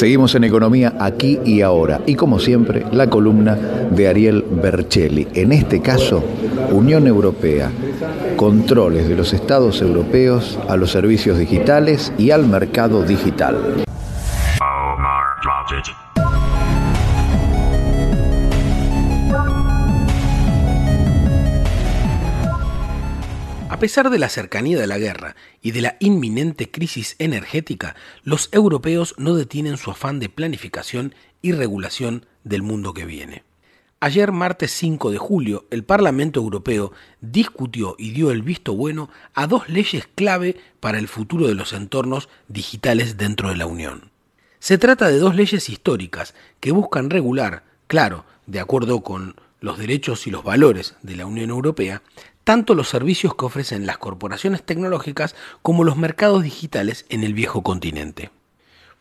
Seguimos en economía aquí y ahora y como siempre la columna de Ariel Bercelli. En este caso, Unión Europea, controles de los estados europeos a los servicios digitales y al mercado digital. Pesar de la cercanía de la guerra y de la inminente crisis energética, los europeos no detienen su afán de planificación y regulación del mundo que viene. Ayer, martes 5 de julio, el Parlamento Europeo discutió y dio el visto bueno a dos leyes clave para el futuro de los entornos digitales dentro de la Unión. Se trata de dos leyes históricas que buscan regular, claro, de acuerdo con los derechos y los valores de la Unión Europea, tanto los servicios que ofrecen las corporaciones tecnológicas como los mercados digitales en el viejo continente.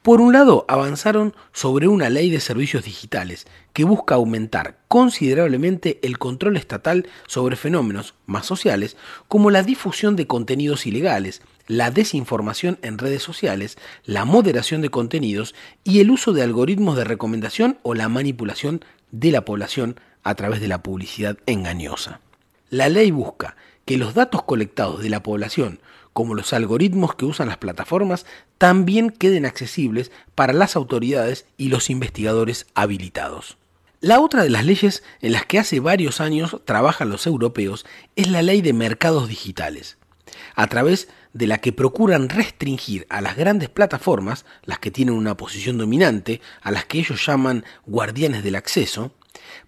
Por un lado, avanzaron sobre una ley de servicios digitales que busca aumentar considerablemente el control estatal sobre fenómenos más sociales como la difusión de contenidos ilegales, la desinformación en redes sociales, la moderación de contenidos y el uso de algoritmos de recomendación o la manipulación de la población a través de la publicidad engañosa. La ley busca que los datos colectados de la población, como los algoritmos que usan las plataformas, también queden accesibles para las autoridades y los investigadores habilitados. La otra de las leyes en las que hace varios años trabajan los europeos es la ley de mercados digitales, a través de la que procuran restringir a las grandes plataformas, las que tienen una posición dominante, a las que ellos llaman guardianes del acceso,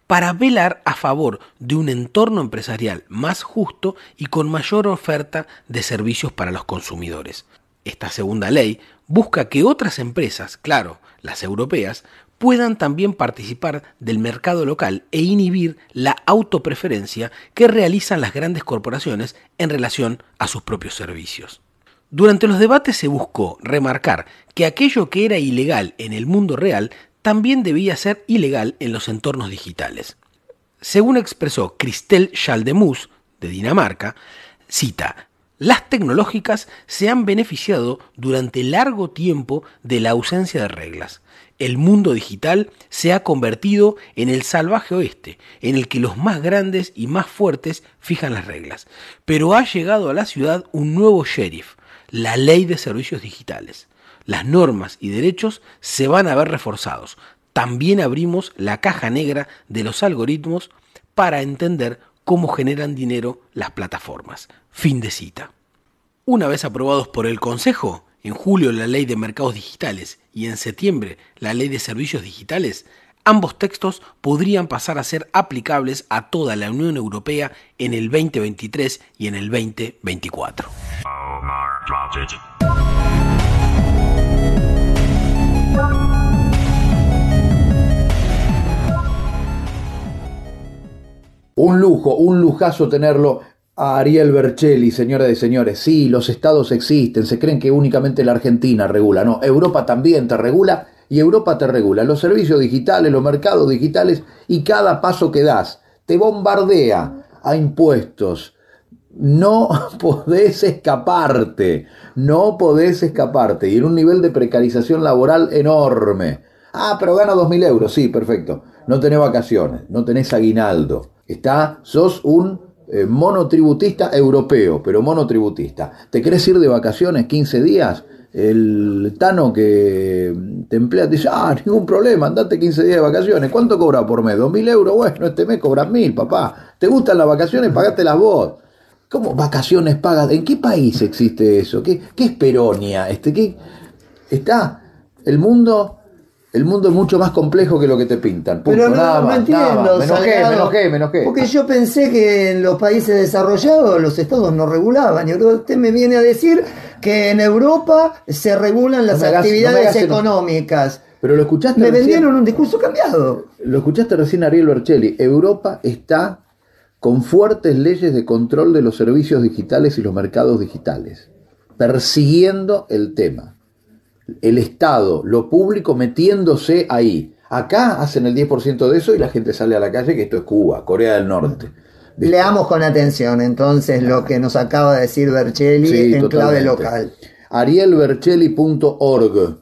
para velar a favor de un entorno empresarial más justo y con mayor oferta de servicios para los consumidores. Esta segunda ley busca que otras empresas, claro, las europeas, puedan también participar del mercado local e inhibir la autopreferencia que realizan las grandes corporaciones en relación a sus propios servicios. Durante los debates se buscó remarcar que aquello que era ilegal en el mundo real también debía ser ilegal en los entornos digitales. Según expresó Christelle Schaldemus, de Dinamarca, cita, las tecnológicas se han beneficiado durante largo tiempo de la ausencia de reglas. El mundo digital se ha convertido en el salvaje oeste, en el que los más grandes y más fuertes fijan las reglas. Pero ha llegado a la ciudad un nuevo sheriff, la ley de servicios digitales las normas y derechos se van a ver reforzados. También abrimos la caja negra de los algoritmos para entender cómo generan dinero las plataformas. Fin de cita. Una vez aprobados por el Consejo, en julio la ley de mercados digitales y en septiembre la ley de servicios digitales, ambos textos podrían pasar a ser aplicables a toda la Unión Europea en el 2023 y en el 2024. Un lujo, un lujazo tenerlo a Ariel Bercelli, señoras y señores. Sí, los estados existen, se creen que únicamente la Argentina regula. No, Europa también te regula y Europa te regula. Los servicios digitales, los mercados digitales y cada paso que das te bombardea a impuestos. No podés escaparte, no podés escaparte. Y en un nivel de precarización laboral enorme. Ah, pero gana 2.000 euros, sí, perfecto. No tenés vacaciones, no tenés aguinaldo Está, sos un eh, monotributista europeo, pero monotributista. ¿Te querés ir de vacaciones 15 días? El Tano que te emplea te dice, ah, ningún problema, andate 15 días de vacaciones. ¿Cuánto cobra por mes? ¿2.000 euros? Bueno, este mes cobras 1.000, papá. ¿Te gustan las vacaciones? las vos. ¿Cómo vacaciones pagas? ¿En qué país existe eso? ¿Qué, qué es Peronia? Este, ¿qué? Está el mundo el mundo es mucho más complejo que lo que te pintan. Pero no, no entiendo. Me enojé, me enojé, me enojé. Porque yo pensé que en los países desarrollados los estados no regulaban. Y usted me viene a decir que en Europa se regulan las actividades económicas. Pero lo escuchaste Me vendieron un discurso cambiado. Lo escuchaste recién Ariel Bercelli. Europa está con fuertes leyes de control de los servicios digitales y los mercados digitales, persiguiendo el tema el Estado, lo público metiéndose ahí. Acá hacen el 10% de eso y la gente sale a la calle, que esto es Cuba, Corea del Norte. Leamos con atención entonces lo que nos acaba de decir Bercelli en clave local. arielbercelli.org